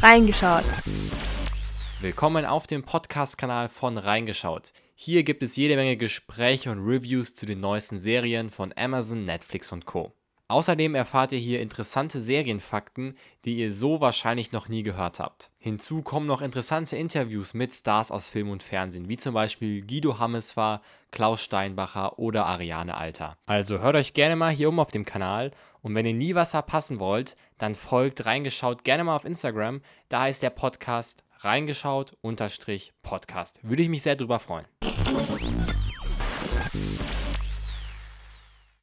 Reingeschaut. Willkommen auf dem Podcast-Kanal von Reingeschaut. Hier gibt es jede Menge Gespräche und Reviews zu den neuesten Serien von Amazon, Netflix und Co. Außerdem erfahrt ihr hier interessante Serienfakten, die ihr so wahrscheinlich noch nie gehört habt. Hinzu kommen noch interessante Interviews mit Stars aus Film und Fernsehen, wie zum Beispiel Guido Hammesfahr, Klaus Steinbacher oder Ariane Alter. Also hört euch gerne mal hier um auf dem Kanal und wenn ihr nie was verpassen wollt, dann folgt reingeschaut gerne mal auf Instagram, da heißt der Podcast reingeschaut-podcast. Würde ich mich sehr drüber freuen.